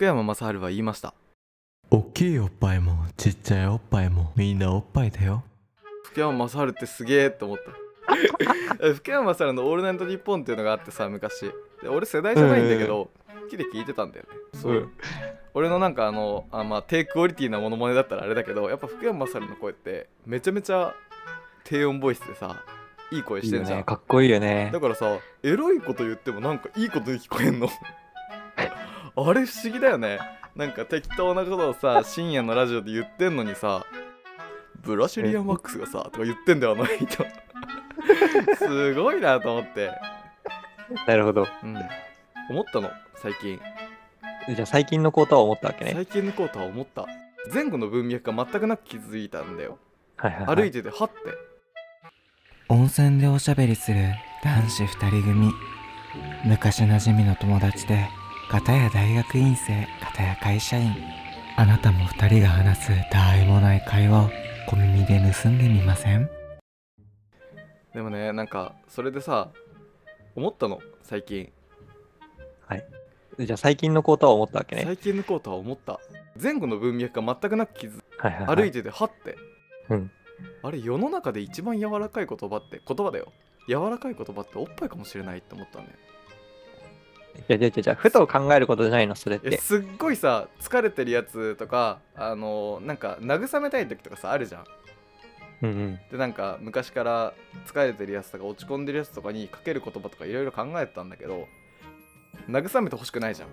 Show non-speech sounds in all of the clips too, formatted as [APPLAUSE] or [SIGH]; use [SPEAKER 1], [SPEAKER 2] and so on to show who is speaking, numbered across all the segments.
[SPEAKER 1] 福山雅治は言いました。
[SPEAKER 2] 大きいおっぱいもちっちゃいおっぱいもみんなおっぱいだよ。
[SPEAKER 1] 福山雅治ってすげえって思った。[LAUGHS] 福山雅治の「オールナイトニッポン」っていうのがあってさ昔。で俺世代じゃないんだけど、好きで聞いてたんだよね。そう、
[SPEAKER 2] うん
[SPEAKER 1] 俺のなんかあのあまあ低クオリティなモノマネだったらあれだけどやっぱ福山雅治の声ってめちゃめちゃ低音ボイスでさいい声してんじゃん。
[SPEAKER 3] ねかっこいいよね。
[SPEAKER 1] だからさエロいこと言ってもなんかいいことに聞こえんのあれ不思議だよね。なんか適当なことをさ深夜のラジオで言ってんのにさブラシリアンワックスがさとか言ってんだよあの人。すごいなと思って。
[SPEAKER 3] なるほど。
[SPEAKER 1] うん。思ったの？最近。
[SPEAKER 3] じゃあ最近のことは思ったわけね。
[SPEAKER 1] 最近のことは思った。前後の文脈が全くなく気づいたんだよ。
[SPEAKER 3] はいはい、はい、
[SPEAKER 1] 歩いててはって。
[SPEAKER 2] 温泉でおしゃべりする男子二人組。昔なじみの友達で片や大学院生片や会社員。あなたも二人が話すたわいもない会話を小耳で盗んでみません？
[SPEAKER 1] でもねなんかそれでさ思ったの？最近。
[SPEAKER 3] じゃあ最近のことは思ったわけね。
[SPEAKER 1] 最近のことは思った。前後の文脈が全くなく気づ
[SPEAKER 3] はいはい、はい、
[SPEAKER 1] 歩いててはって、
[SPEAKER 3] うん。
[SPEAKER 1] あれ世の中で一番柔らかい言葉って言葉だよ。柔らかい言葉っておっぱいかもしれないって思ったんだよ
[SPEAKER 3] いやいやいやじゃあふと考えることじゃないのそれって。
[SPEAKER 1] すっごいさ疲れてるやつとかあのなんか慰めたい時とかさあるじゃん。
[SPEAKER 3] うんうん。
[SPEAKER 1] でなんか昔から疲れてるやつとか落ち込んでるやつとかにかける言葉とかいろいろ考えてたんだけど慰めてほしくないじゃん。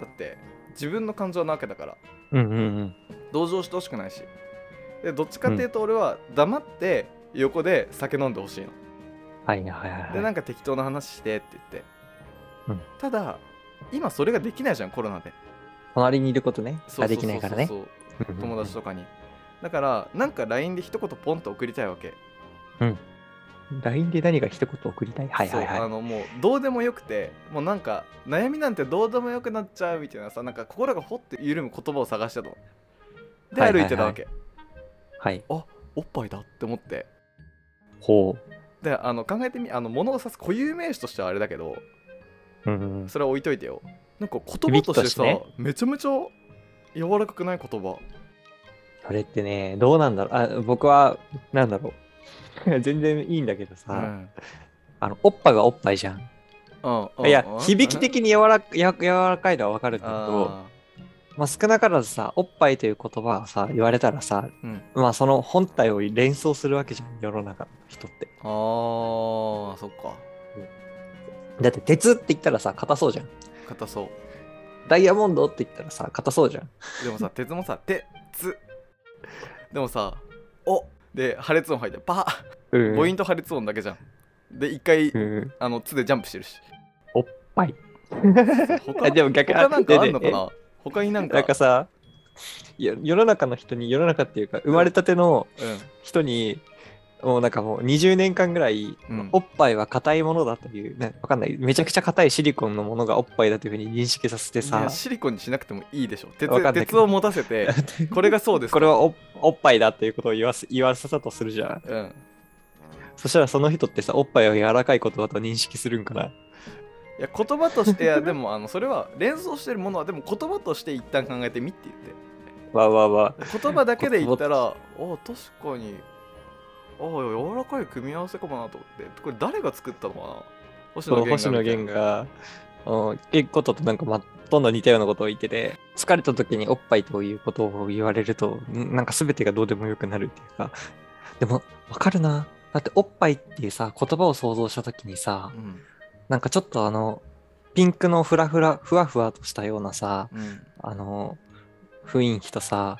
[SPEAKER 1] だって自分の感情なわけだから。
[SPEAKER 3] うんうんうん。
[SPEAKER 1] 同情してほしくないし。でどっちかっていうと俺は黙って横で酒飲んでほしいの、
[SPEAKER 3] はいはいはい
[SPEAKER 1] で
[SPEAKER 3] は
[SPEAKER 1] ないんか適当な話してって言って、
[SPEAKER 3] うん。
[SPEAKER 1] ただ今それができないじゃんコロナで。
[SPEAKER 3] 隣にいることね。ができないからね。
[SPEAKER 1] 友達とかに。だからなんか LINE で一言ポンと送りたいわけ。
[SPEAKER 3] LINE で何か一言送りたい？はいはい
[SPEAKER 1] そうあ
[SPEAKER 3] は
[SPEAKER 1] のもうどうでもよくてもうなんか悩みなんてどうでもよくなっちゃうみたいなさなんか心がほって緩む言葉を探してたの。で
[SPEAKER 3] はいはいはい。
[SPEAKER 1] 歩いてたわけ、
[SPEAKER 3] いはい。
[SPEAKER 1] おっぱいだって思って。
[SPEAKER 3] ほ
[SPEAKER 1] であの考えてみあの物を指す固有名詞としてはあれだけど
[SPEAKER 3] ううんうん。
[SPEAKER 1] それは置いといてよ。なんか言葉としてさ
[SPEAKER 3] 響きとして
[SPEAKER 1] めちゃめちゃ柔らかくない言葉？
[SPEAKER 3] それってねどうなんだろう？あ僕はなんだろう。[LAUGHS] 全然いいんだけどさ、
[SPEAKER 1] うん。
[SPEAKER 3] あのおっぱいはおっぱいじゃん。
[SPEAKER 1] うんうん
[SPEAKER 3] いや
[SPEAKER 1] うん
[SPEAKER 3] 響き的に柔らや柔らかいのは分かるんだけど
[SPEAKER 1] あ
[SPEAKER 3] まあ、少なからずさおっぱいという言葉をさ言われたらさ
[SPEAKER 1] ーうん。
[SPEAKER 3] まあその本体を連想するわけじゃん世の中の人って。
[SPEAKER 1] あーそっか
[SPEAKER 3] だって鉄って言ったらさ硬そうじゃん。
[SPEAKER 1] 硬そう。
[SPEAKER 3] ダイヤモンドって言ったらさ硬そうじゃん。
[SPEAKER 1] でもさ [LAUGHS] 鉄もさ「鉄」でもさ「お」で破裂音入ってパ
[SPEAKER 3] うん。
[SPEAKER 1] ー母音と破裂音だけじゃん。で一回
[SPEAKER 3] うん。
[SPEAKER 1] あの「つ」でジャンプしてるし。
[SPEAKER 3] おっぱい。
[SPEAKER 1] 他
[SPEAKER 3] あ [LAUGHS] でも逆
[SPEAKER 1] 他なんかあんのか
[SPEAKER 3] で
[SPEAKER 1] な？他になんか。
[SPEAKER 3] なんかさ世の中の人に世の中っていうか生まれたての
[SPEAKER 1] うん。
[SPEAKER 3] 人にもうなんかもう20年間ぐらい、
[SPEAKER 1] うん。
[SPEAKER 3] おっぱいは硬いものだという、ね、わかんない。めちゃくちゃ硬いシリコンのものがおっぱいだというふうに認識させて
[SPEAKER 1] い
[SPEAKER 3] さ
[SPEAKER 1] やシリコンにしなくてもいいでしょ。鉄
[SPEAKER 3] わかんない。けど
[SPEAKER 1] 鉄を持たせて [LAUGHS] これがそうです。
[SPEAKER 3] これはおおっぱいだっていうことを言わせ言わせたとするじゃん。
[SPEAKER 1] うん。
[SPEAKER 3] そしたらその人ってさおっぱいを柔らかい言葉と認識するんかな？い
[SPEAKER 1] や言葉としては [LAUGHS] でもあのそれは連想してるものはでも言葉として一旦考えてみって言って。
[SPEAKER 3] わわわ。
[SPEAKER 1] 言葉だけで言ったらあ確かにあ柔らかい組み合わせかもなと思って。これ誰が作ったのかな？星
[SPEAKER 3] 野
[SPEAKER 1] みたいな
[SPEAKER 3] 源が。うん結こととなんかまどんどん似たようなことを言ってて疲れた時におっぱいということを言われるとんなんか全てがどうでもよくなるっていうか。でもわかるな。だっておっぱいっていうさ言葉を想像した時にさ
[SPEAKER 1] うん。
[SPEAKER 3] なんかちょっとあのピンクのフラフラふわふわとしたようなさ
[SPEAKER 1] うん。
[SPEAKER 3] あの雰囲気とさ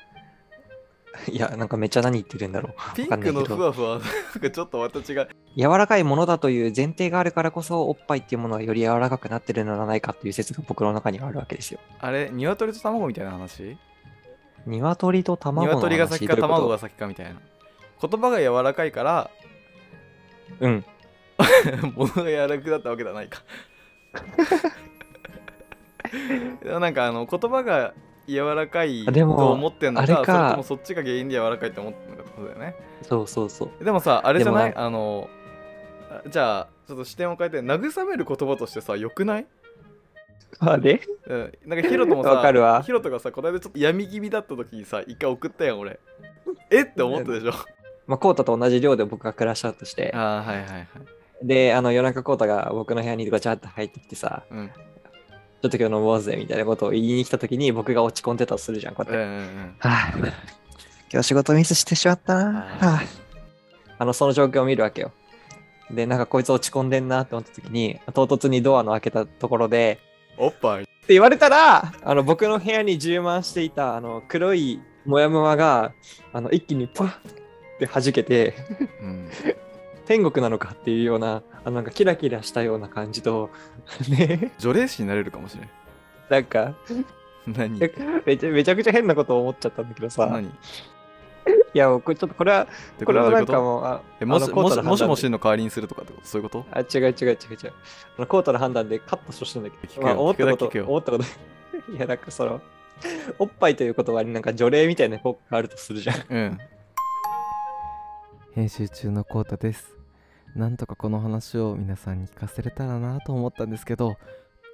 [SPEAKER 3] [LAUGHS] いやなんかめっちゃ何言ってるんだろう。
[SPEAKER 1] ピンクのふわふわなんかちょっとまた違う。
[SPEAKER 3] 柔らかいものだという前提があるからこそおっぱいっていうものはより柔らかくなってるのではないかという説が僕の中にはあるわけですよ。
[SPEAKER 1] あれ鶏と卵みたいな話？
[SPEAKER 3] 鶏と卵の話。
[SPEAKER 1] 鶏が先か卵が先かみたいな。言葉が柔らかいから
[SPEAKER 3] うん。[LAUGHS]
[SPEAKER 1] 物が柔らかくなったわけではないか。[LAUGHS] なんかあの言葉が柔らかい
[SPEAKER 3] あでも
[SPEAKER 1] と思ってんのか
[SPEAKER 3] あれか。
[SPEAKER 1] それともそっちが原因で柔らかいと思ってんのかってことだよね。
[SPEAKER 3] そうそうそう。
[SPEAKER 1] でもさあれじゃない？
[SPEAKER 3] で
[SPEAKER 1] あのあじゃあちょっと視点を変えて慰める言葉としてさよくない？
[SPEAKER 3] あれ？
[SPEAKER 1] うん、なんかヒロトもさ
[SPEAKER 3] わかるわ。
[SPEAKER 1] ヒロトがさこの間ちょっと闇気味だった時にさ一回送ったやん俺。え？って思ったでしょ？[LAUGHS]
[SPEAKER 3] まあ、コータと同じ寮で僕がクラッシュアウトして、
[SPEAKER 1] ああはいはいはい。
[SPEAKER 3] で、あの夜中コータが僕の部屋にガチャって入ってきてさ、
[SPEAKER 1] うん。
[SPEAKER 3] ちょっと今日飲もうぜみたいなことを言いに来た時に僕が落ち込んでたとするじゃん、こうやって。
[SPEAKER 1] うんうんうん
[SPEAKER 3] はあ、今日仕事ミスしてしまったな。はあ、あの、その状況を見るわけよ。で、なんかこいつ落ち込んでんなって思った時に、唐突にドアの開けたところで、
[SPEAKER 1] おっぱい
[SPEAKER 3] って言われたら、あの僕の部屋に充満していたあの黒いモヤモヤがあの一気にパッって弾けて、
[SPEAKER 1] うん
[SPEAKER 3] 天国なのかっていうような、あのなんかキラキラしたような感じと、[LAUGHS] ね、
[SPEAKER 1] 除霊師になれるかもしれん。
[SPEAKER 3] なんか
[SPEAKER 1] 何？
[SPEAKER 3] めちゃめちゃくちゃ変なことを思っちゃったんだけどさ、
[SPEAKER 1] 何？
[SPEAKER 3] いや、もうこれちょっとこれは、
[SPEAKER 1] で
[SPEAKER 3] これはなんか
[SPEAKER 1] どういうこ
[SPEAKER 3] もう、あ
[SPEAKER 1] とえもし
[SPEAKER 3] あのコー
[SPEAKER 1] もしもしもしの代わりにするとかってこと？そういうこと？
[SPEAKER 3] あ、違う違う違う違う。あのコートの判断でカットしてほしいんだけど、
[SPEAKER 1] 聞くよ
[SPEAKER 3] まあ、思ったこと思ったこと。[LAUGHS] いや、なんかその、おっぱいという言葉になんか除霊みたいな効果があるとするじゃん。
[SPEAKER 1] うん。
[SPEAKER 2] 編集中のコータですなんとかこの話を皆さんに聞かせれたらなと思ったんですけど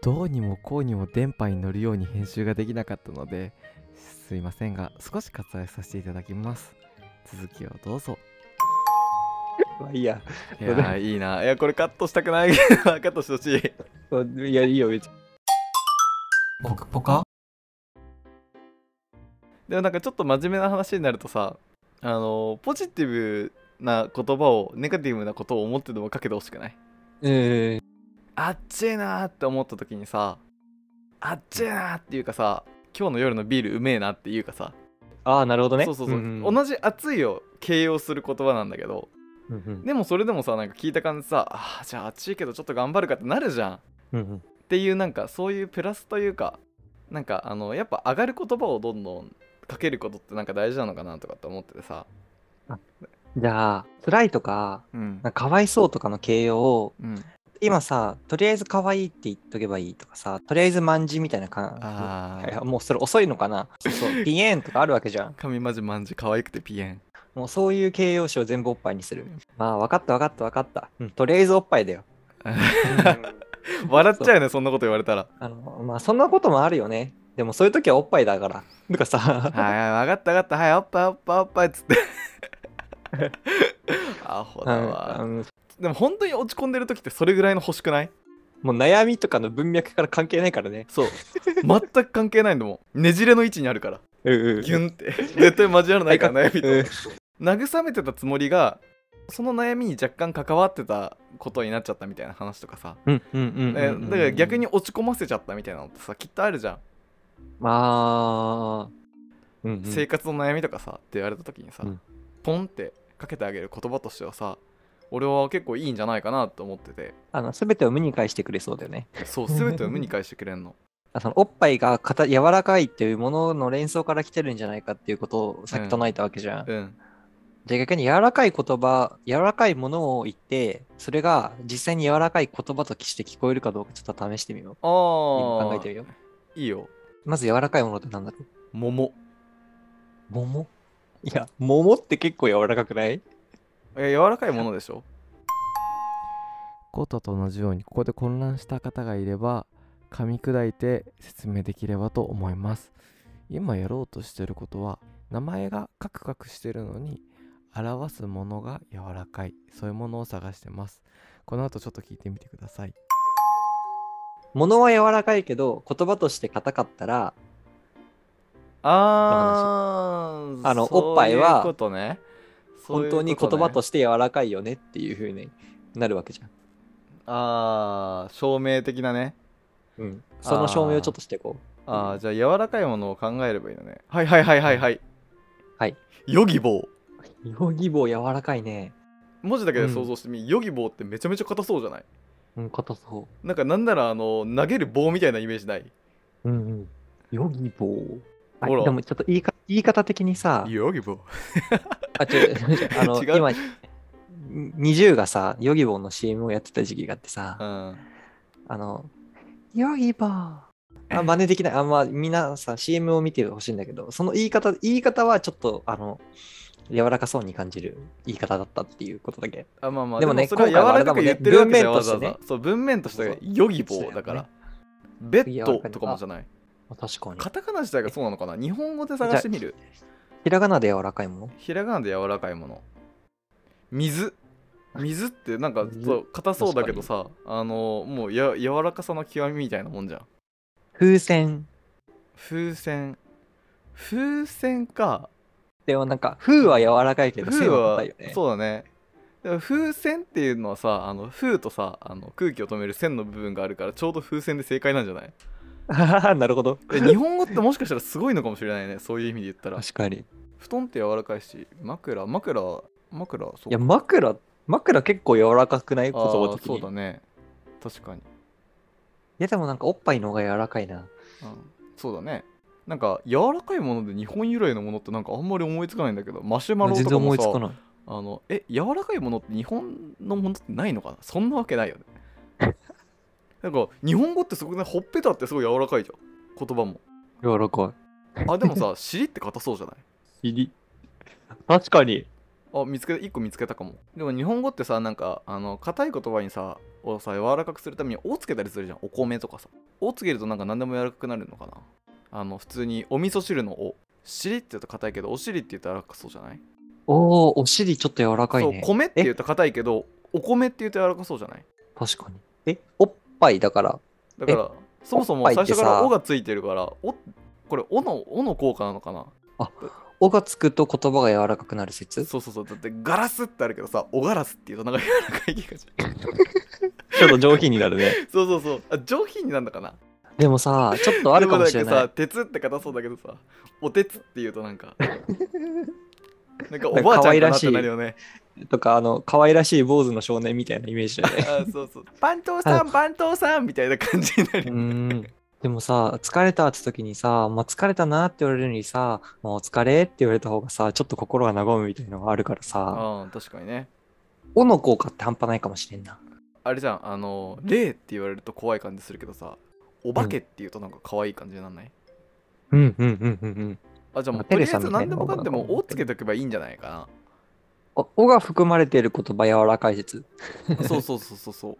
[SPEAKER 2] どうにもこうにも電波に乗るように編集ができなかったのですいませんが少し割愛させていただきます。続きをどうぞ。[LAUGHS]
[SPEAKER 3] まあいいや。
[SPEAKER 1] いやーいいな。いやこれカットしたくない。[LAUGHS] カットしてほしい。
[SPEAKER 3] いや、いいよ、別に。
[SPEAKER 2] 僕ポカ？
[SPEAKER 1] でもなんかちょっと真面目な話になるとさあのポジティブな言葉をネガティブなことを思ってでもかけてほしくない？
[SPEAKER 3] えー、
[SPEAKER 1] あっちいなーって思った時にさあっちいなーっていうかさ今日の夜のビールうめえなっていうかさ、
[SPEAKER 3] ああ、なるほどね。
[SPEAKER 1] そうそうそう、
[SPEAKER 3] んん
[SPEAKER 1] 同じ熱いを形容する言葉なんだけど
[SPEAKER 3] うんうん。
[SPEAKER 1] でもそれでもさなんか聞いた感じさあーじゃあ熱いけどちょっと頑張るかってなるじゃん。っ
[SPEAKER 3] うんうん。
[SPEAKER 1] ていうなんかそういうプラスというかなんかあのやっぱ上がる言葉をどんどんかけることってなんか大事なのかなとかって思っててさ
[SPEAKER 3] じゃあ、辛いとか、
[SPEAKER 1] うん
[SPEAKER 3] かかわいそうとかの形容を、
[SPEAKER 1] うん
[SPEAKER 3] 今さ、とりあえず可愛いって言っとけばいいとかさ、とりあえず万字みたいな感
[SPEAKER 1] あー
[SPEAKER 3] いやもうそれ遅いのかな？そうそう、ピエンとかあるわけじゃん。
[SPEAKER 1] 神マジマンジ可愛くてピエン
[SPEAKER 3] もうそういう形容詞を全部おっぱいにする。まあ、分かった分かった分かった。うん、とりあえずおっぱいだよ。[LAUGHS]
[SPEAKER 1] 笑っちゃうよねそんなこと言われたら
[SPEAKER 3] あの、まあ、そんなこともあるよね。でもそういう時はおっぱいだから。とかさ、
[SPEAKER 1] はいはい分かった分かったはいおっぱいおっぱいおっぱいっつって [LAUGHS] アホだ
[SPEAKER 3] うん
[SPEAKER 1] わ
[SPEAKER 3] うん
[SPEAKER 1] でも本当に落ち込んでる時ってそれぐらいの欲しくない？
[SPEAKER 3] もう悩みとかの文脈から関係ないからね。
[SPEAKER 1] そう。全く関係ないんだもん。[LAUGHS] ねじれの位置にあるから。
[SPEAKER 3] うんうん
[SPEAKER 1] ギュンって。絶対交わらないから悩みと。
[SPEAKER 3] うん。
[SPEAKER 1] 慰めてたつもりがその悩みに若干関わってたことになっちゃったみたいな話とかさ、だから逆に落ち込ませちゃったみたいなのってさきっとあるじゃん、
[SPEAKER 3] まあ、うんうん。
[SPEAKER 1] 生活の悩みとかさって言われた時にさ、
[SPEAKER 3] うん。
[SPEAKER 1] ポンってかけてあげる言葉としてはさ俺は結構いいんじゃないかなと思ってて。
[SPEAKER 3] あの全てを無に返してくれそうだよね。
[SPEAKER 1] そう全てを無に返してくれんの。[LAUGHS]
[SPEAKER 3] あそのおっぱいがかた柔らかいっていうものの連想から来てるんじゃないかっていうことをさっき唱えたわけじゃん。
[SPEAKER 1] うん。
[SPEAKER 3] じゃあ逆に柔らかい言葉、柔らかいものを言って、それが実際に柔らかい言葉として聞こえるかどうかちょっと試してみよう。
[SPEAKER 1] ああ
[SPEAKER 3] 今考えてみよ。う。
[SPEAKER 1] いいよ。
[SPEAKER 3] まず柔らかいものって何だろう？
[SPEAKER 1] 桃。
[SPEAKER 3] 桃？いや、桃って結構柔らかくない？
[SPEAKER 1] え柔らかいものでしょ？
[SPEAKER 2] コータと同じようにここで混乱した方がいれば噛み砕いて説明できればと思います。今やろうとしてることは名前がカクカクしてるのに表すものが柔らかい。そういうものを探してます。この後ちょっと聞いてみてください。
[SPEAKER 3] 物は柔らかいけど、言葉として硬かったら、
[SPEAKER 1] あー
[SPEAKER 3] あのおっぱいは本当に言葉として柔らかいよねっていう風になるわけじゃん。
[SPEAKER 1] あー証明的なね
[SPEAKER 3] うん。その証明をちょっとしていこ
[SPEAKER 1] あーじゃあ柔らかいものを考えればいいのねはいはいはいはいはい
[SPEAKER 3] はい
[SPEAKER 1] ヨギボー
[SPEAKER 3] う。ヨギボー柔らかいね。
[SPEAKER 1] 文字だけで想像してみ、ヨギボーってめちゃめちゃ硬そうじゃない？
[SPEAKER 3] うん、硬そ
[SPEAKER 1] なんかなんならあの投げる棒みたいなイメージない？
[SPEAKER 3] う。うんうん。ヨギボー。あ
[SPEAKER 1] ほら
[SPEAKER 3] でもちょっと言いか言い方的にさ、
[SPEAKER 1] ヨギボー。
[SPEAKER 3] あ、違う、違 [LAUGHS] うあの、
[SPEAKER 1] 違う？
[SPEAKER 3] 今、20がさ、ヨギボーの CM をやってた時期があってさ、
[SPEAKER 1] うん。
[SPEAKER 3] あの、ヨギボー。あ、真似できない。あんま、皆さん CM を見てほしいんだけど、その言い方、言い方はちょっと、あの、柔らかそうに感じる言い方だったっていうことだけ。
[SPEAKER 1] あまあまあ
[SPEAKER 3] でもね
[SPEAKER 1] それは柔らかく言ってるわけじゃんわざわざ。そう文面としてヨギボーだから。ベッドとかもじゃない？
[SPEAKER 3] あ確かに。
[SPEAKER 1] カタカナ自体がそうなのかな？日本語で探してみる？
[SPEAKER 3] ひらがなで柔らかいもの？
[SPEAKER 1] ひらがなで柔らかいもの。水？水ってなんか
[SPEAKER 3] 水？
[SPEAKER 1] そう硬そうだけどさあのもうや柔らかさの極みみたいなもんじゃん。
[SPEAKER 3] 風船。
[SPEAKER 1] 風船。風船か。
[SPEAKER 3] でもなんか、風は柔らかいけど、
[SPEAKER 1] 風は
[SPEAKER 3] 硬いよね。
[SPEAKER 1] そうだね。風船っていうのはさあの風とさあの空気を止める線の部分があるからちょうど風船で正解なんじゃない？
[SPEAKER 3] なるほど。
[SPEAKER 1] で日本語ってもしかしたらすごいのかもしれないねそういう意味で言ったら
[SPEAKER 3] 確かに。い
[SPEAKER 1] 布団って柔らかいし枕枕枕そう
[SPEAKER 3] や、枕、枕結構柔らかくない？言葉的に。
[SPEAKER 1] そうだね確かに、
[SPEAKER 3] いや、でもなんかおっぱいの方が柔らかいな。
[SPEAKER 1] うん、そうだねなんか柔らかいもので日本由来のものってなんかあんまり思いつかないんだけどマシュマロとかもさ
[SPEAKER 3] 思いつかない。
[SPEAKER 1] あのえ柔らかいものって日本のものってないのかな？そんなわけないよねなんか日本語ってすごくねほっぺたってすごい柔らかいじゃん。言葉も。
[SPEAKER 3] 柔らか
[SPEAKER 1] あでもさ [LAUGHS] 尻って硬そうじゃない？
[SPEAKER 3] い。入り。確かに。
[SPEAKER 1] あ見つけ1個見つけたかも。でも日本語ってさなんかあの硬い言葉にさをさ柔らかくするために「お」つけたりするじゃん。お米とかさ「お」つけるとなんか何でも柔らかくなるのかな。あの普通にお味噌汁の「お」尻って言うと硬いけどお尻って言うと柔らかそうじゃない？
[SPEAKER 3] おお、お尻ちょっと柔らかい
[SPEAKER 1] そう
[SPEAKER 3] ね。
[SPEAKER 1] 米って言うと硬いけどお米って言うと柔らかそうじゃない？
[SPEAKER 3] 確かに。え、おっぱいだから。
[SPEAKER 1] だからそもそも最初から「お」がついてるからおこれ「お」の「お」の効果なのかな？
[SPEAKER 3] おがつくと言葉が柔らかくなる説？
[SPEAKER 1] そうそうそう。だってガラスってあるけどさおガラスっていうとなんか柔らかい気がする [LAUGHS]
[SPEAKER 3] ちょっと上品になるね。
[SPEAKER 1] そうそうそう。あ上品になんだかな？
[SPEAKER 3] でもさ、ちょっとあるかもしれない。
[SPEAKER 1] でもんかさ。鉄って硬そうだけどさお鉄っていうとなんか。[LAUGHS] なんかおばあちゃんかなってなるよね
[SPEAKER 3] とか、あの、可愛らしい坊主の少年みたいなイメージだよね。[LAUGHS]
[SPEAKER 1] あそうそう。番頭さん番頭さんみたいな感じになる
[SPEAKER 3] うーん。でもさ、疲れたって時にさ、まあ、疲れたなって言われるのにさ、まあ、お疲れって言われた方がさ、ちょっと心が和むみたいなのがあるからさ、
[SPEAKER 1] ああ確かにね。
[SPEAKER 3] おの効果って半端ないかもしれんな。
[SPEAKER 1] あれじゃんあの霊って言われると怖い感じするけどさお化けっていうとなんか可愛い感じになんない、
[SPEAKER 3] うん。うんうんうんうん。
[SPEAKER 1] あじゃあもうとりあえず何でもかんでも
[SPEAKER 3] 女の子「
[SPEAKER 1] お」つけておけばいいんじゃないか
[SPEAKER 3] おおが含まれている言葉柔らかい説。
[SPEAKER 1] な [LAUGHS] そうそうそうそうそう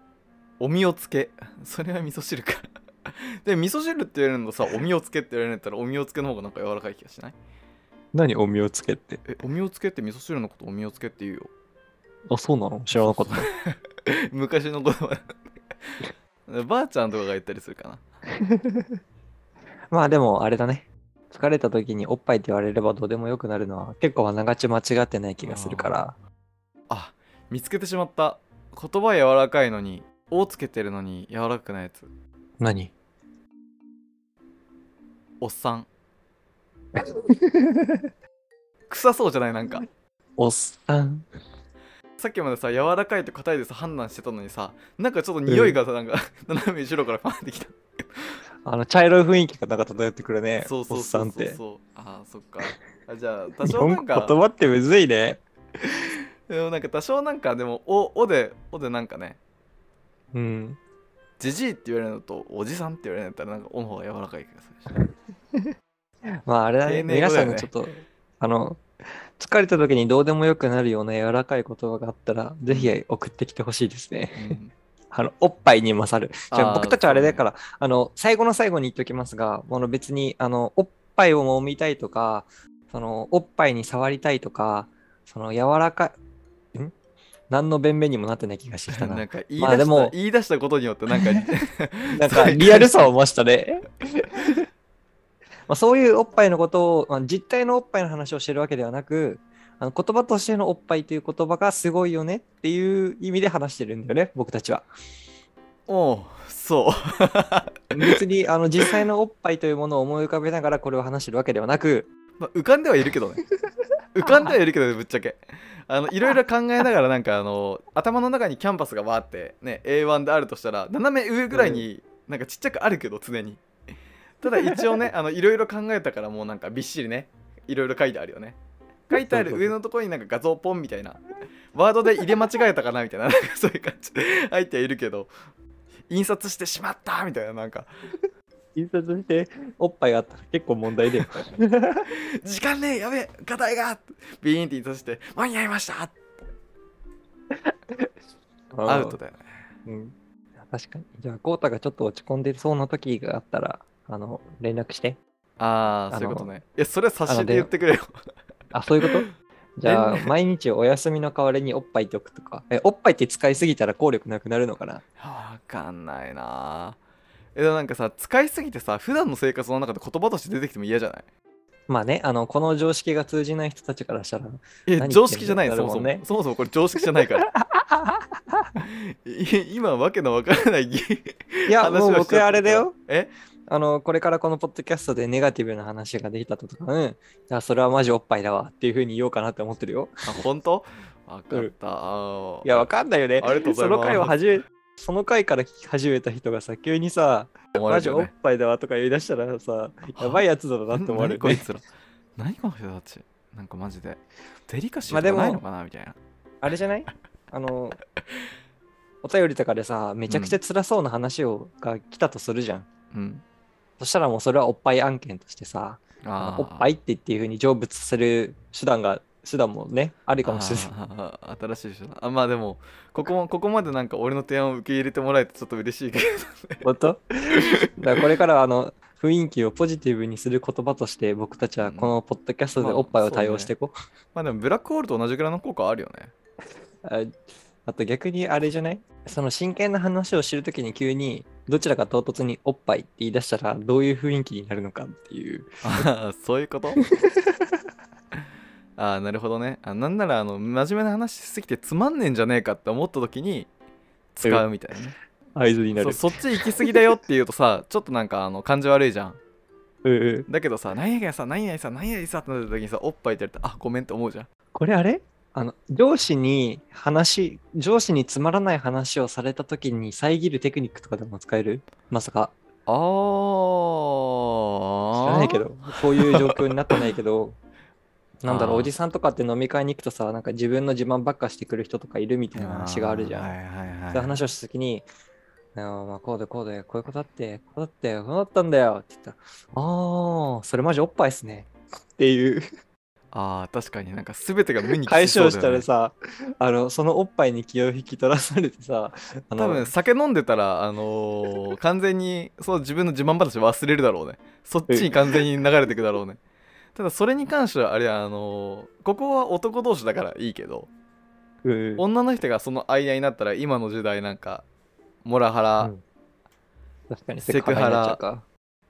[SPEAKER 1] おみをつけ [LAUGHS] それは味噌汁か [LAUGHS] で味噌汁って言われるのとさおみをつけって言われるんだったらおみをつけの方がなんか柔らかい気がしない？
[SPEAKER 3] 何おみをつけって？
[SPEAKER 1] えおみをつけって味噌汁のことおみをつけって言うよ
[SPEAKER 3] あ、そうなの？知らなかった。
[SPEAKER 1] 昔の言葉ばあちゃんとかが言ったりするかな
[SPEAKER 3] まあでもあれだね。疲れた時におっぱいって言われればどうでもよくなるのは結構あながち間違ってない気がするから。
[SPEAKER 1] あ見つけてしまった。言葉柔らかいのに「お」つけてるのに柔らかくないやつ。
[SPEAKER 3] 何？
[SPEAKER 1] おっさん。[LAUGHS] 臭そうじゃない？なんか。
[SPEAKER 3] おっさん。
[SPEAKER 1] さっきまでさ柔らかいと硬いでさ判断してたのにさなんかちょっと匂いがさ、なんか [LAUGHS] 斜め後ろからパンってきた
[SPEAKER 3] あの茶色い雰囲気がなんか漂ってくるね。
[SPEAKER 1] そうそう
[SPEAKER 3] おっ
[SPEAKER 1] そうそう
[SPEAKER 3] さんって。
[SPEAKER 1] そうあーそっかあじゃあ [LAUGHS] 多
[SPEAKER 3] 日
[SPEAKER 1] 少なん
[SPEAKER 3] 本言
[SPEAKER 1] か
[SPEAKER 3] 葉ってむずいね。
[SPEAKER 1] でもなんか多少なんかでもおおでおでなんかね
[SPEAKER 3] うん。
[SPEAKER 1] じじいって言われるのとおじさんって言われるんだったらなんかおの方が柔らかい気がするし [LAUGHS]
[SPEAKER 3] まああれだね。皆さんのちょっと、あの、疲れた時にどうでもよくなるような柔らかい言葉があったら、ぜひ送ってきてほしいですね。
[SPEAKER 1] うん
[SPEAKER 3] あの、おっぱいに勝る。じゃ僕たちはあれだから、あの、最後の最後に言っておきますが、あの別に、あの、おっぱいを揉みたいとか、その、おっぱいに触りたいとか、その、柔らかい、ん？何の弁明にもなってない気がしてきたな。
[SPEAKER 1] なんか言い出した、
[SPEAKER 3] まあでも
[SPEAKER 1] 言い出したことによってなんか [LAUGHS]
[SPEAKER 3] なんか、リアルさを増したね。[LAUGHS] まあそういうおっぱいのことを、まあ、実態のおっぱいの話をしてるわけではなく、あの言葉としてのおっぱいという言葉がすごいよねっていう意味で話してるんだよね、僕たちは。
[SPEAKER 1] おうそう。[LAUGHS]
[SPEAKER 3] 別にあの実際のおっぱいというものを思い浮かべながらこれを話してるわけではなく、
[SPEAKER 1] まあ、浮かんではいるけどね。浮かんではいるけどね [LAUGHS] ぶっちゃけ。あのいろいろ考えながらなんかあの頭の中にキャンパスがわーってね A1 であるとしたら斜め上ぐらいになんかちっちゃくあるけど常に。ただ一応ねあのいろいろ考えたからもうなんかびっしりねいろいろ書いてあるよね書いてある上のところになんか画像ポンみたいな。ワードで入れ間違えたかなみたいな。なんかそういう感じ。で入ってはいるけど。印刷してしまったみたいななんか。
[SPEAKER 3] 印刷しておっぱいがあったら結構問題で。[LAUGHS]
[SPEAKER 1] 時間ねえやべえ課題が。ビーンって印刷して間に合いました。アウトだよね。
[SPEAKER 3] うん。確かに。じゃあ、コータがちょっと落ち込んでそうな時があったら、あの、連絡して。
[SPEAKER 1] ああそういうことね。いやそれは差しで言ってくれよ
[SPEAKER 3] あ、そういうこと？じゃあ
[SPEAKER 1] 連、
[SPEAKER 3] 毎日お休みの代わりにおっぱいっておくとか。え、おっぱいって使いすぎたら効力なくなるのかな？
[SPEAKER 1] わかんないな。えでもなんかさ使いすぎてさ普段の生活の中で言葉として出てきても嫌じゃない？
[SPEAKER 3] まあね、あの、この常識が通じない人たちからしたら、
[SPEAKER 1] え
[SPEAKER 3] 何言ってんだ
[SPEAKER 1] 常識じゃないそもそも、そもそもこれ常識じゃないから。[LAUGHS] い今わけのわからないぎ
[SPEAKER 3] いや、もう僕あれだよ。
[SPEAKER 1] え？
[SPEAKER 3] あの、これからこのポッドキャストでネガティブな話ができたとか、うん。それはマジおっぱいだわっていうふうに言おうかなって思ってるよ。
[SPEAKER 1] あ本当？わかった、
[SPEAKER 3] いや、わかんないよね。
[SPEAKER 1] ありがとうございます。
[SPEAKER 3] その回を始め、その回から聞き始めた人がさ、急にさ、マジおっぱいだわとか言い出したらさ、やばいやつだなって思われるね。
[SPEAKER 1] 何こいつら。何この人たち。なんかマジで。デリカシーないのかなみたいな。
[SPEAKER 3] あれじゃない？あの、お便りとかでさ、めちゃくちゃ辛そうな話を、が来たとするじゃん。
[SPEAKER 1] うん
[SPEAKER 3] そしたらもうそれはおっぱい案件としてさ、
[SPEAKER 1] あ
[SPEAKER 3] おっぱいってっていうふうに成仏する手段が、手段もね、あるかもしれない。
[SPEAKER 1] 新しい人だあまあでもここもここまでなんか俺の提案を受け入れてもらえてちょっと嬉しいけど
[SPEAKER 3] 本当？これからはあの雰囲気をポジティブにする言葉として僕たちはこのポッドキャストで
[SPEAKER 1] まあ
[SPEAKER 3] おっぱいを対応していこう。
[SPEAKER 1] まあでもブラックホールと同じぐらいの効果あるよね
[SPEAKER 3] ああと逆にあれじゃない？その真剣な話を知るときに急にどちらか唐突におっぱいって言い出したらどういう雰囲気になるのかっていう。
[SPEAKER 1] あ [LAUGHS] ーそういうこと？[LAUGHS] ああなるほどね。あなんならあの真面目な話しすぎてつまんねえんじゃねえかって思った時に使うみたいなね。
[SPEAKER 3] 合図になる。
[SPEAKER 1] そうそっち行き過ぎだよって言うとさ [LAUGHS] ちょっとなんかあの感じ悪いじゃん。
[SPEAKER 3] うんうん。
[SPEAKER 1] だけどさ何々さ何々さ何々さってなった時にさおっぱいって言われてあごめんって思うじゃん。
[SPEAKER 3] これあれ？あの上司に話、上司につまらない話をされたときに遮るテクニックとかでも使える？まさか。
[SPEAKER 1] あ
[SPEAKER 3] 知
[SPEAKER 1] ー
[SPEAKER 3] らないけど、そういう状況になってないけど、[LAUGHS] なんだろう、おじさんとかって飲み会に行くとさ、なんか自分の自慢ばっかしてくる人とかいるみたいな話があるじゃん。
[SPEAKER 1] はいはいはい、
[SPEAKER 3] そういう話をしたときに、あーまあこうでこうで、こういうことだって、こうだって、こうだったんだよって言ったら、ああ、それマジおっぱいっすね。っていう
[SPEAKER 1] あー確かになんか全てが無に
[SPEAKER 3] 解消したらさ、あの、そのおっぱいに気を引き取らされてさ、
[SPEAKER 1] 多分酒飲んでたらあのー完全にそう自分の自慢話忘れるだろうね。そっちに完全に流れていくだろうね。ただそれに関してはあれはあのーここは男同士だからいいけど
[SPEAKER 3] うん。
[SPEAKER 1] 女の人がその間になったら今の時代なんかモラハラ、
[SPEAKER 3] うん。確かに
[SPEAKER 1] セクハラ。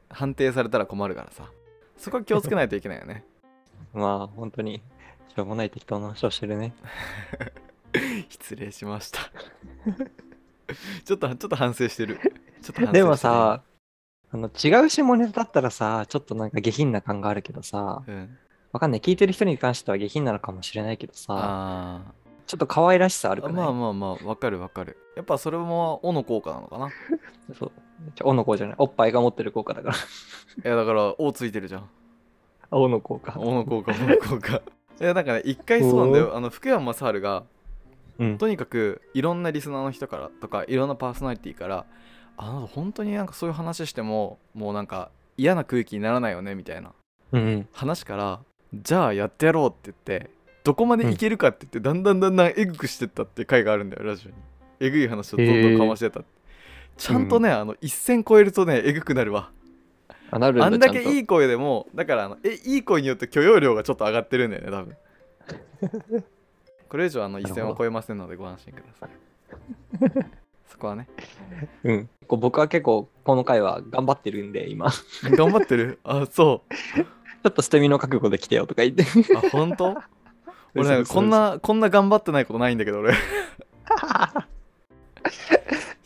[SPEAKER 1] 判定されたら困るからさ。そこは気をつけないといけないよね
[SPEAKER 3] まあ、本当に、しょうもない適当な話をしてるね。[LAUGHS]
[SPEAKER 1] 失礼しました [LAUGHS] ちょっとちょっと反省してるちょっと反省してる
[SPEAKER 3] でもさ、あの違う下ネタだったらさ、ちょっとなんか下品な感があるけどさ、
[SPEAKER 1] うん、
[SPEAKER 3] わかんない。聞いてる人に関しては下品なのかもしれないけどさ、
[SPEAKER 1] あ
[SPEAKER 3] ちょっと可愛らしさある
[SPEAKER 1] ー
[SPEAKER 3] かな、
[SPEAKER 1] まあまあまあわかるわかるやっぱそれも「お」の効果なのかな？[LAUGHS]
[SPEAKER 3] そう。おの子じゃない。おっぱいが持ってる効果だから。
[SPEAKER 1] いやだから「お」ついてるじゃん
[SPEAKER 3] あおの効果。
[SPEAKER 1] おの効果、おの効果。いや、なんかね、一回そうなんだよ。あの、福山雅治が、
[SPEAKER 3] うん。
[SPEAKER 1] とにかく、いろんなリスナーの人からとか、いろんなパーソナリティから、あの、本当になんかそういう話しても、もうなんか嫌な空気にならないよね、みたいな
[SPEAKER 3] うんうん。
[SPEAKER 1] 話から、じゃあやってやろうって言って、どこまでいけるかって言って、だんだんだんだんエグくしてったっていう回があるんだよ、ラジオに。えぐい話をどんどんかましてた。ちゃんとね、あの、一線超えるとね、えぐくなるわ。
[SPEAKER 3] あ、なるんだ
[SPEAKER 1] あんだけいい声でもだからあのえいい声によって許容量がちょっと上がってるんだよね多分。[LAUGHS] これ以上あの一線は超えませんのでご安心ください。[LAUGHS] そこはね。
[SPEAKER 3] うん。こう僕は結構、この回は頑張ってるんで、今。ち
[SPEAKER 1] 頑張ってる？あそ [LAUGHS]
[SPEAKER 3] ょっと捨て身の覚悟で来てよとか言って。
[SPEAKER 1] うあ本当？俺なんかこんなこんな頑張ってないことないんだけど俺。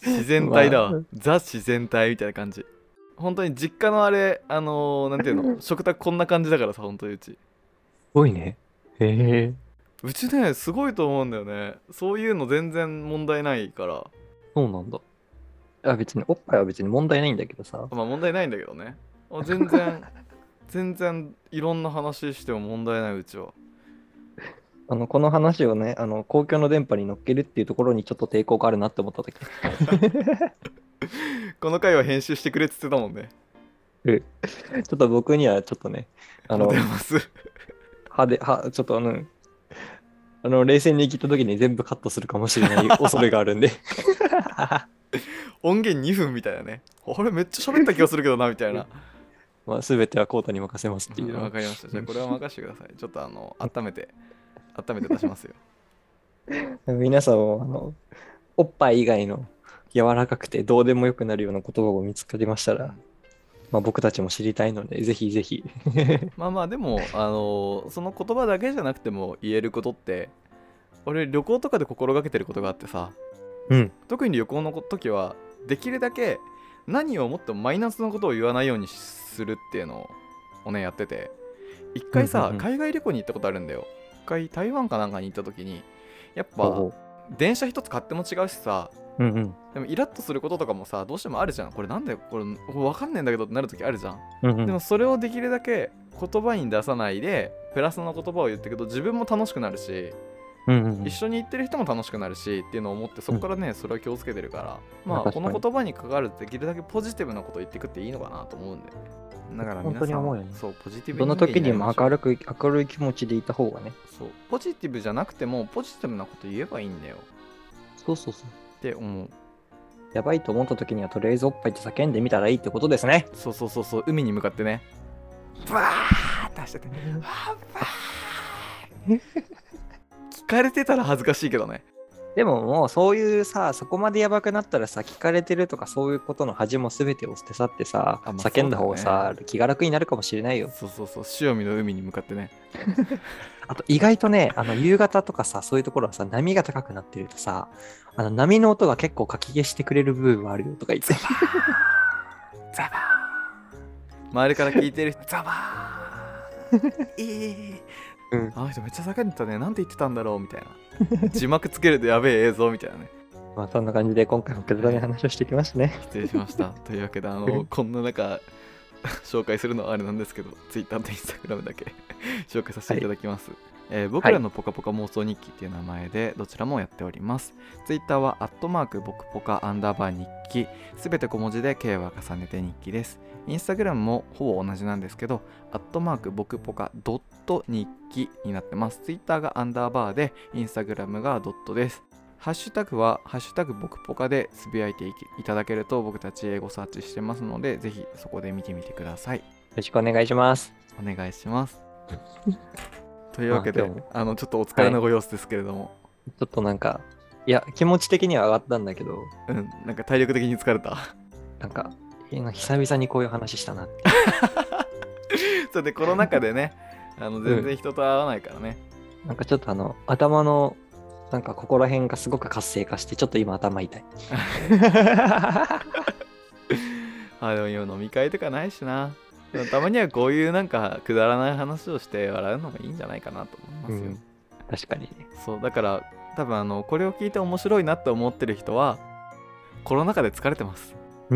[SPEAKER 1] 自然体だわ、
[SPEAKER 3] まあ。
[SPEAKER 1] ザ自然体みたいな感じ本当に実家のあれあのー、なんていうの？食卓こんな感じだからさ本当にうち
[SPEAKER 3] すごいね。へえ。
[SPEAKER 1] うちねすごいと思うんだよねそういうの全然問題ないから
[SPEAKER 3] そうなんだ。いや別に、おっぱいは別に問題ないんだけどさ。
[SPEAKER 1] まあ問題ないんだけどねあ全然 [LAUGHS] 全然いろんな話しても問題ないうちは
[SPEAKER 3] あの、この話をね、あの、公共の電波に乗っけるっていうところにちょっと抵抗があるなって思った時。[LAUGHS] [LAUGHS]
[SPEAKER 1] この回は編集してくれって言ってたもんね。
[SPEAKER 3] ちょっと僕にはちょっとね、あの
[SPEAKER 1] 出、ます。
[SPEAKER 3] 歯で、歯、ちょっとあの、あの、冷静に聞いた時に全部カットするかもしれない [LAUGHS] 恐れがあるんで。
[SPEAKER 1] 音源2分みたいなね。あれめっちゃ喋った気がするけどなみたいな。[LAUGHS]
[SPEAKER 3] まあ、全てはコータに任せますっていう。のは
[SPEAKER 1] わかりました。じゃあこれは任せてください。ちょっとあの温めて温めて出しますよ。
[SPEAKER 3] 皆さんもあのおっぱい以外の柔らかくてどうでもよくなるような言葉を見つかりましたら、まあ、僕たちも知りたいのでぜひぜひ。[LAUGHS]
[SPEAKER 1] まあまあでもあのその言葉だけじゃなくても言えることって俺旅行とかで心がけてることがあってさ
[SPEAKER 3] うん。
[SPEAKER 1] 特に旅行の時はできるだけ何をもっとマイナスのことを言わないようにするっていうのをねやってて一回さ、海外旅行に行ったことあるんだよ。一回台湾かなんかに行った時にやっぱ
[SPEAKER 3] ほ
[SPEAKER 1] 電車一つ買っても違うしさ
[SPEAKER 3] ううんうん。
[SPEAKER 1] でもイラッとすることとかもさどうしてもあるじゃん。これなんでこれ分かんねえんだけどってなる時あるじゃん。
[SPEAKER 3] うんうん。
[SPEAKER 1] でもそれをできるだけ言葉に出さないでプラスの言葉を言っていくと自分も楽しくなるし
[SPEAKER 3] うんうんうん。
[SPEAKER 1] 一緒に行ってる人も楽しくなるしっていうのを思ってそこからね、それを気をつけてるから。まあこの言葉に関わるできるだけポジティブなことを言っていくっていいのかなと思うんでだから皆さん
[SPEAKER 3] 本当に思うよね。
[SPEAKER 1] そうポジティブ
[SPEAKER 3] どの時にも明
[SPEAKER 1] る
[SPEAKER 3] るく明るい気持ちでいた方がね。
[SPEAKER 1] そう。ポジティブじゃなくてもポジティブなこと言えばいいんだよ。
[SPEAKER 3] そうそうそう。
[SPEAKER 1] って思う。
[SPEAKER 3] やばいと思った時にはとりあえずおっぱいって叫んでみたらいいってことですね。
[SPEAKER 1] そうそうそうそう。海に向かってね。バーって走ってて。わーバー聞かれてたら恥ずかしいけどね
[SPEAKER 3] でももうそういうさそこまでやばくなったらさ聞かれてるとかそういうことの恥も全てを捨て去ってさ、
[SPEAKER 1] あまあ
[SPEAKER 3] 叫んだ方がさ、気が楽になるかもしれないよ。
[SPEAKER 1] そうそうそう塩見の海に向かってね。[LAUGHS]
[SPEAKER 3] あと意外とねあの夕方とかさそういうところはさ波が高くなってるとさあの波の音が結構かき消してくれる部分もあるよとか言って。
[SPEAKER 1] ザバー周りから聞いてる人ザバーえー [LAUGHS]
[SPEAKER 3] うん。
[SPEAKER 1] あの人めっちゃ叫んでたね。なんて言ってたんだろうみたいな。[LAUGHS] 字幕つけるとやべえ映像みたいなね。
[SPEAKER 3] まあそんな感じで今回もくだらない。話をしてきましたね。
[SPEAKER 1] 失礼しました。というわけであのこんな中 [LAUGHS] 紹介するのはあれなんですけど Twitter と Instagram だけ [LAUGHS] 紹介させていただきます、えー僕らのポカポカ妄想日記っていう名前でどちらもやっております、Twitter はアットマーク僕ポカアンダーバー日記すべて小文字で K は重ねて日記ですインスタグラムもほぼ同じなんですけど、アットマーク僕ポカドット日記になってます。ツイッターがアンダーバーで、インスタグラムがドットです。ハッシュタグは、ハッシュタグ僕ポカでつぶやいていただけると僕たち英語サーチしてますので、ぜひそこで見てみてください。
[SPEAKER 3] よろしくお願いします
[SPEAKER 1] お願いします。[LAUGHS] というわけで、
[SPEAKER 3] あ今日も
[SPEAKER 1] あの、ちょっとお疲れのご様子ですけれども、
[SPEAKER 3] ちょっとなんかいや気持ち的には上がったんだけど
[SPEAKER 1] うん、なんか体力的に疲れた？
[SPEAKER 3] なんか久々にこういう話したなって。[LAUGHS]
[SPEAKER 1] それでコロナ禍でね、[LAUGHS] あの全然人と会わないからね。
[SPEAKER 3] なんかちょっとあの頭のなんかここら辺がすごく活性化してちょっと今頭痛い。[LAUGHS]
[SPEAKER 1] あでも今飲み会とかないしなたまにはこういうなんかくだらない話をして笑うのもいいんじゃないかなと思いますよ、
[SPEAKER 3] うん。確かに。ね
[SPEAKER 1] そうだから多分あのこれを聞いて面白いなって思ってる人はコロナ禍で疲れてます。[LAUGHS]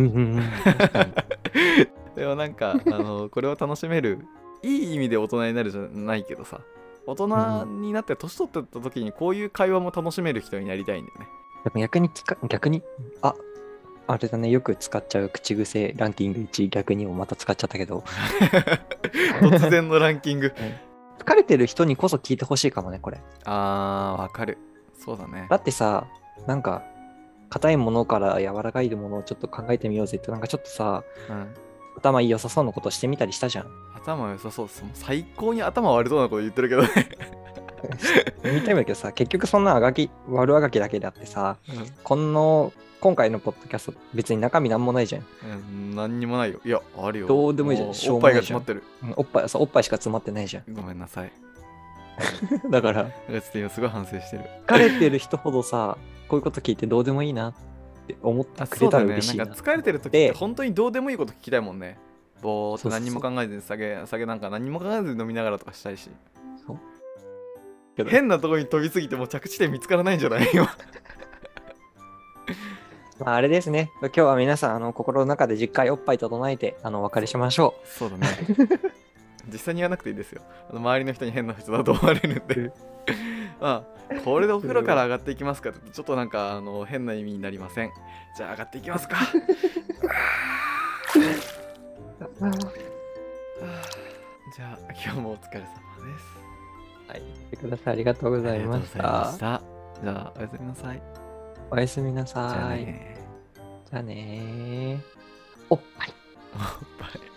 [SPEAKER 1] でもなんかあのこれを楽しめるいい意味で大人になるじゃないけどさ大人になって年取ってった時にこういう会話も楽しめる人になりたいんだよね。
[SPEAKER 3] 逆に聞か逆にああれだねよく使っちゃう口癖ランキング1逆にもまた使っちゃったけど。[LAUGHS]
[SPEAKER 1] 突然のランキング。[LAUGHS]
[SPEAKER 3] 疲れてる人にこそ聞いてほしいかもねこれ。
[SPEAKER 1] あーわかる。そうだね。
[SPEAKER 3] だってさなんか硬いものから柔らかいものをちょっと考えてみようぜってなんかちょっとさ
[SPEAKER 1] うん。
[SPEAKER 3] 頭良さそうなことしてみたりしたじゃん。
[SPEAKER 1] 頭良さそう。ですもう最高に頭悪そうなこと言ってるけどね。[LAUGHS]
[SPEAKER 3] 見たいんだけどさ結局そんなあがき悪あがきだけであってさこの今回のポッドキャスト別に中身なんもないじゃん
[SPEAKER 1] うん、何にもないよ。いや、あるよ。
[SPEAKER 3] どうでもいいじゃん
[SPEAKER 1] お
[SPEAKER 3] しょう
[SPEAKER 1] おっぱ
[SPEAKER 3] いいじゃん
[SPEAKER 1] が詰まってる。
[SPEAKER 3] うんおっぱいそうおっぱいしか詰まってないじゃん
[SPEAKER 1] ごめんなさい。[LAUGHS]
[SPEAKER 3] だから
[SPEAKER 1] だからちょっと今すごい反省してる。
[SPEAKER 3] 疲れてる人ほどさこういうこと聞いてどうでもいいなって思って
[SPEAKER 1] あ、
[SPEAKER 3] くれ
[SPEAKER 1] そうだね。
[SPEAKER 3] たら嬉しいな
[SPEAKER 1] なんか疲れてる時って
[SPEAKER 3] で
[SPEAKER 1] 本当にどうでもいいこと聞きたいもんね。ぼーっと
[SPEAKER 3] そうそうそう
[SPEAKER 1] 何も考えずに酒、酒なんか何も考えずに飲みながらとかしたいし。
[SPEAKER 3] そうけど
[SPEAKER 1] 変なとこに飛びすぎてもう着地点見つからないんじゃない？今。
[SPEAKER 3] まあ、あれですね今日は皆さんあの心の中で実家おっぱい整えてあのお別れしましょ
[SPEAKER 1] そうだね。[LAUGHS] 実際に言わなくていいですよ。あの周りの人に変な人だと思われるんで。[LAUGHS] まあ、これでお風呂から上がっていきますかちょっとなんかあの変な意味になりません。じゃあ上がっていきますか。[LAUGHS] じゃあ今日もお疲れ様です。
[SPEAKER 3] うはい来てくださいありがとうございました。
[SPEAKER 1] じゃあおやすみなさい。
[SPEAKER 3] おやすみなさい
[SPEAKER 1] ね
[SPEAKER 3] じゃあねー。おっぱい。[LAUGHS]
[SPEAKER 1] おっぱい